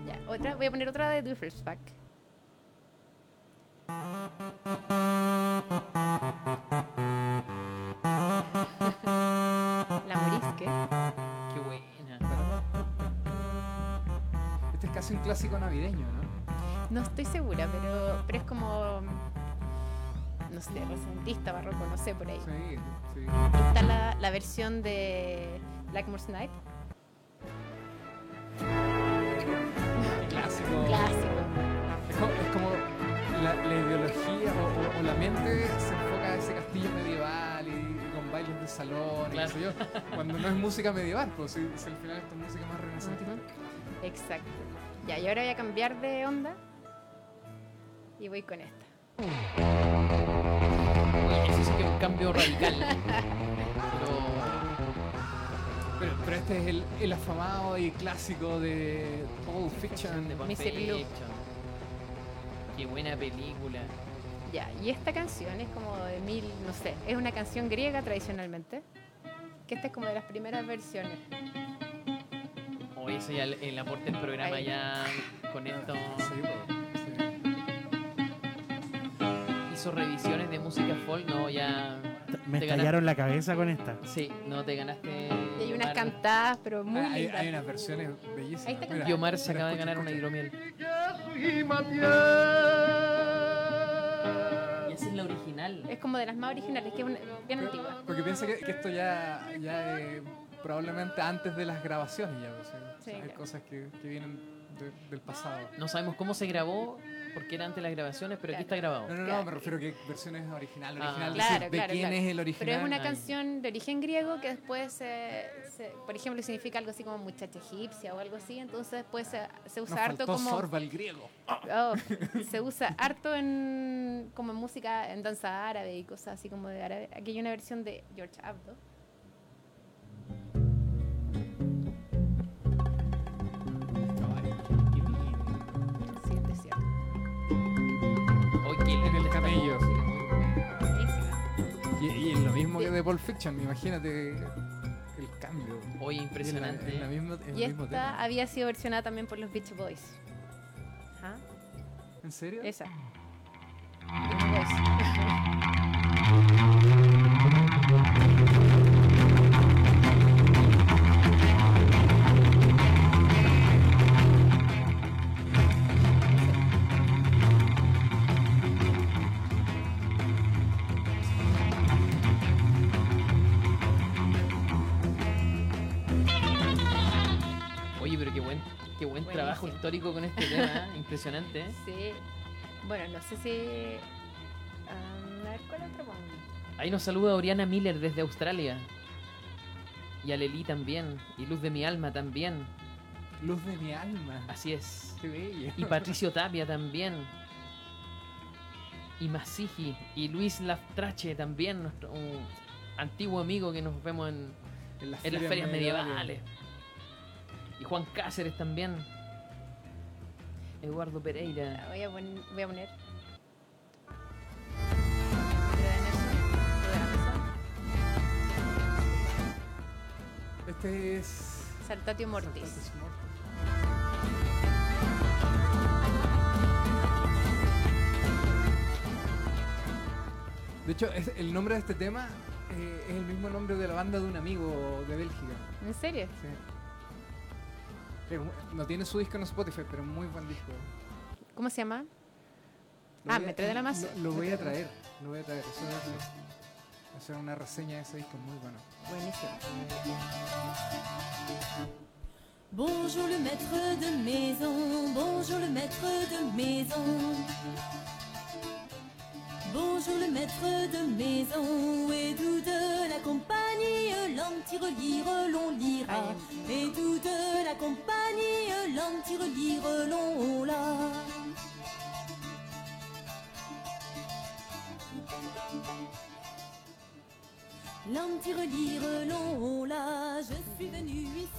Ya, otra, voy a poner otra de Pack. La morisque. Qué buena. Este es casi un clásico navideño, ¿no? No estoy segura, pero, pero es como. No sé, renacentista, barroco, no sé por ahí. Sí, sí. Está la, la versión de Blackmore's Night. Se enfoca a ese castillo medieval y, y con bailes de salón y Claro. qué sé yo, cuando no es música medieval, pues si, si al final esto es música más renacentista. Exacto. Ya, y ahora voy a cambiar de onda. Y voy con esta. Eso sí que es un cambio radical. Pero Pero, pero este es el, el afamado y clásico de Pulp Fiction. de Pulp. Fiction. Qué buena película. Ya, y esta canción es como de mil, no sé, es una canción griega tradicionalmente. Que esta es como de las primeras versiones. Oye, eso ya el, el aporte del programa Ahí. ya con esto Sí, hizo revisiones de música folk, no, ya Me Te estallaron la cabeza con esta. sí, no te ganaste. Y hay unas Omar. cantadas, pero muy Ah, hay, lindas. hay unas versiones bellísimas. Ahí está Mira, Y Omar se acaba de escucha, ganar una hidromiel. Es la original. Es como de las más originales, que es una- bien antigua. Porque piensa que, que esto ya, ya eh, probablemente antes de las grabaciones ya, o sea, Sí, hay claro. cosas que, que vienen de- del pasado. No sabemos cómo se grabó, porque era antes de las grabaciones, pero aquí está grabado. No, no, no, Claro. me refiero que versiones originales, Ah. original, Claro, de claro, quién claro. es el original. Pero es una Ay. canción de origen griego que después, se- se- por ejemplo, significa algo así como muchacha egipcia o algo así. Entonces después se, se Nos usa harto faltó como... sorba el griego. Oh, se usa harto en como en música, en danza árabe y cosas así como de árabe. Aquí hay una versión de George Abdo. El. Y, y es lo mismo que de Pulp Fiction, imagínate el cambio. Oye, Y en la- impresionante. en la misma- en el Y mismo esta tema. había sido versionada también por los Beach Boys. Ajá, ¿En serio? esa. Beach Boys. histórico con este tema, impresionante. ¿eh? Sí. Bueno, no sé si. um, a ver, ¿cuál otro pongo? Ahí nos saluda Oriana Miller desde Australia. Y a Leli también. Y Luz de mi alma también. Luz de mi alma. Así es. Qué bello. Y Patricio Tapia también. Y Masiji. Y Luis Laftrache también, nuestro un antiguo amigo que nos vemos en, En las, en las ferias medievales. Y Juan Cáceres también. Eduardo Pereira. La Voy a, pon- voy a poner. Este es. Saltatio Mortis. Saltatis Mortis. De hecho, es- el nombre de este tema eh, es el mismo nombre de la banda de un amigo de Bélgica. ¿En serio? Sí. No tiene su disco en Spotify, pero es muy buen disco. ¿Cómo se llama? Lo Ah, Metro de la Masa. Lo, lo voy a traer, lo voy a traer. Eso es- hacer una reseña de ese disco muy bueno. Buenísimo. Bonjour le maître de maison, bonjour le maître de maison. Bonjour le maître de maison, et tout de la compagnie, l'anti-relire, l'on lira. Et tout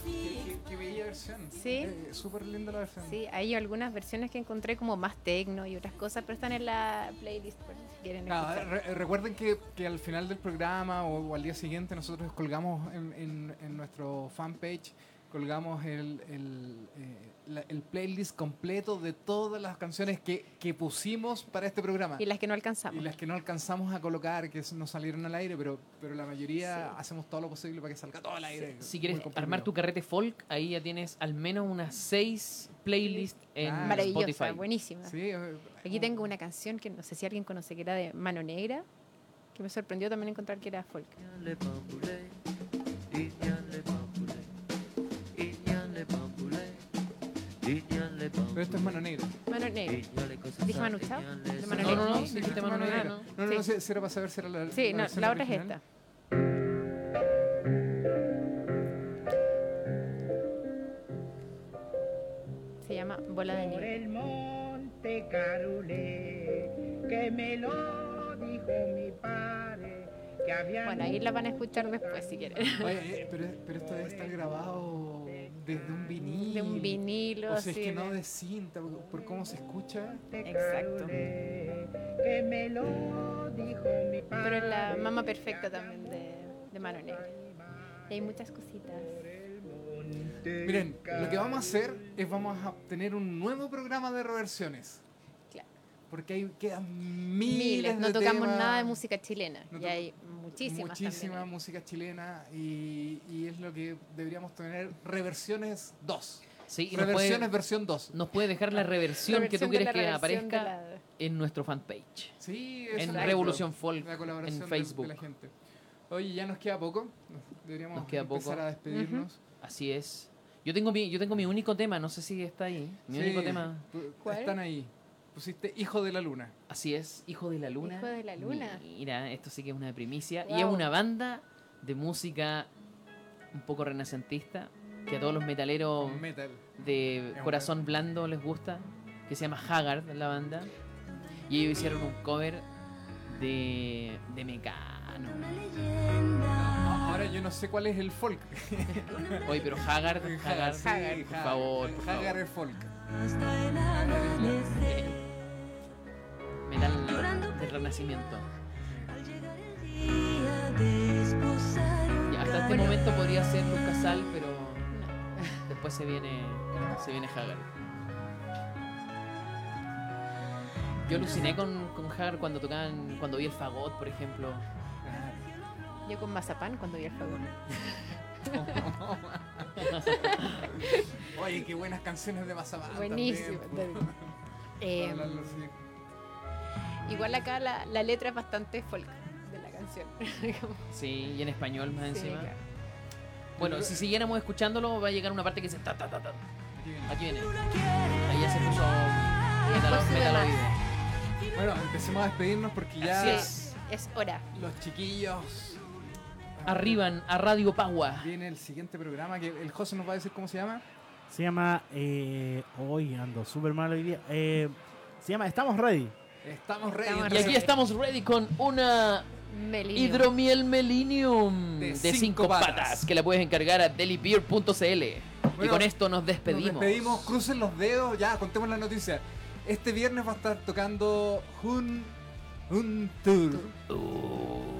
Qué, qué bella versión. Sí. Eh, Súper linda la versión. Sí, hay algunas versiones que encontré como más tecno y otras cosas, pero están en la playlist por si quieren escuchar. re- recuerden que, que al final del programa o, o al día siguiente nosotros colgamos en, en- en nuestro fanpage, colgamos el, el, eh, la- el playlist completo de todas las canciones que, que pusimos para este programa. Y las que no alcanzamos. Y las que no alcanzamos a colocar, que no salieron al aire, pero, pero la mayoría hacemos todo lo posible para que salga todo al aire. Si quieres armar tu carrete folk, ahí ya tienes al menos unas seis playlists en Ah, Maravillosa, Spotify. buenísima. Sí, eh, Aquí tengo una canción que no sé si alguien conoce que era de Mano Negra, que me sorprendió también encontrar que era folk. Pero esto es Mano Negra. Mano Negra. ¿Dije y Chao? De Mano No, Negra. no, no, Sí, dijiste Mano Mano Negra. No, no, Sí. no, si si era para saber si era la Sí, no, versión la otra es original. esta. Se llama Bola de Nieve. el monte Carulé, que me lo dijo mi padre, que había Bueno, ahí la van a escuchar después si quieren. Oye, eh, pero, pero esto debe estar grabado desde un vinilo. De un vinilo, O sea, es que no de- de cinta, por, por cómo se escucha. Exacto. que me lo dijo mi padre. Pero es la mamá perfecta también de, de Mano Negra. Y hay muchas cositas. Miren, lo que vamos a hacer es vamos a tener un nuevo programa de reversiones. Porque hay quedan miles, Miles, no de tocamos temas, nada de música chilena. No y hay muchísimas Muchísima también. música chilena y, y es lo que deberíamos tener reversiones 2. Sí, y reversiones puede- versión 2. Nos puede dejar la reversión que tú quieres que aparezca la- en nuestro fanpage. Sí, En. Revolución Folk La colaboración en de- Facebook. De, la gente. Oye, ya nos queda poco. Deberíamos Nos queda empezar poco. a despedirnos. Así es. Yo tengo mi, yo tengo mi único tema, no sé si está ahí. Mi Sí, único tema. ¿Cuál? Están ahí. Pusiste Hijo de la Luna. Así es, Hijo de la Luna. Hijo de la Luna. Mira, esto sí que es una primicia. Y es una banda de música un poco renacentista que a todos los metaleros Metal. de un corazón blando les gusta. Que se llama Haggard la banda. Y ellos hicieron un cover de, de Mecano. Ahora yo no sé cuál es el folk. Oye, pero Haggard, Haggard, sí, por favor, por Haggard favor. es folk. Hasta el amanecer, Metal del renacimiento. al llegar el día de esposar Y hasta este Bueno. momento podría ser Luz Casal, pero después se viene, se viene Haggard. Yo aluciné con, con Haggard cuando tocaban, cuando vi el fagot, por ejemplo. Yo con mazapán cuando vi el favor. Oye, qué buenas canciones de Mazabal. Buenísimo. también. Eh, Hablarlo así. Igual acá la, la letra es bastante folk de la canción. Sí, y en español más Sí, encima. claro. Bueno, si siguiéramos escuchándolo, va a llegar una parte que dice ta ta ta ta. Aquí viene. Aquí viene. Ahí ya se puso metaloide. Bueno, empecemos a despedirnos porque ya Así Sí, es hora. los chiquillos. Arriban a Radio Pagua. Viene el siguiente programa que el José nos va a decir cómo se llama. Se llama. Eh, hoy ando súper mal hoy día. Eh, se llama Estamos Ready. Estamos ready. Estamos Y aquí ready. estamos ready con una hidromiel melinium De de, cinco cinco patas. patas. que la puedes encargar a delibeer.cl. y con esto nos despedimos. Nos despedimos, crucen los dedos, ya, contemos la noticia. Este viernes va a estar tocando Hun, Hun Tour.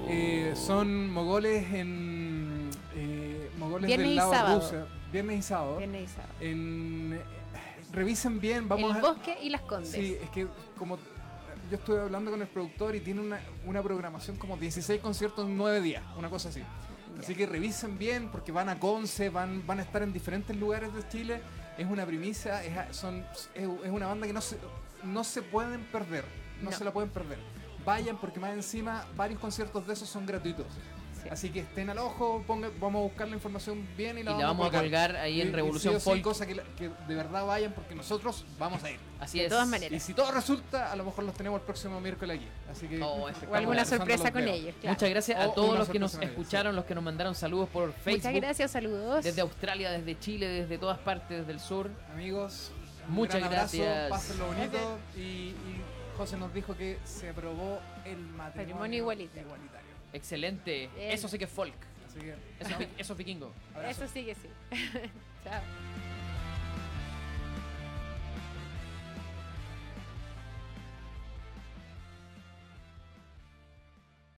Eh, son mogoles en. eh, mogoles Viernes del y lado de sábado. Rusia. Viernes y sábado. Viernes y sábado. En, eh, revisen bien, vamos el a. bosque y las condes. Sí, es que como yo estuve hablando con el productor y tiene una, una programación como 16 conciertos en 9 días, una cosa así. Así que revisen bien porque van a Conce, van, van a estar en diferentes lugares de Chile. Es una primicia, es, son, es, es una banda que no se, no se pueden perder, no, No. se la pueden perder. Vayan porque más encima varios conciertos de esos son gratuitos. Sí. Así que estén al ojo, ponga- vamos a buscar la información bien y la, Y la vamos a colgar ahí en Y- y Revolución sí o sí, Folk. cosa que, de verdad vayan porque nosotros vamos a ir. Así De es. todas maneras. Y si todo resulta, a lo mejor los tenemos el próximo miércoles aquí. Así que Oh, O alguna sorpresa con ellos. claro. Muchas gracias a O todos los que nos ellos, escucharon, los que nos mandaron saludos por Facebook. Muchas gracias, saludos. Desde Australia, desde Chile, desde todas partes del sur. Amigos, un Muchas gran gracias. Pásenlo bonito. Y, y José nos dijo que se aprobó el matrimonio Matrimonio igualitario. Excelente. Bien. Eso sí que es folk. Así que, Eso, es eso es vikingo. abrazo. Eso sí que sí. Chao.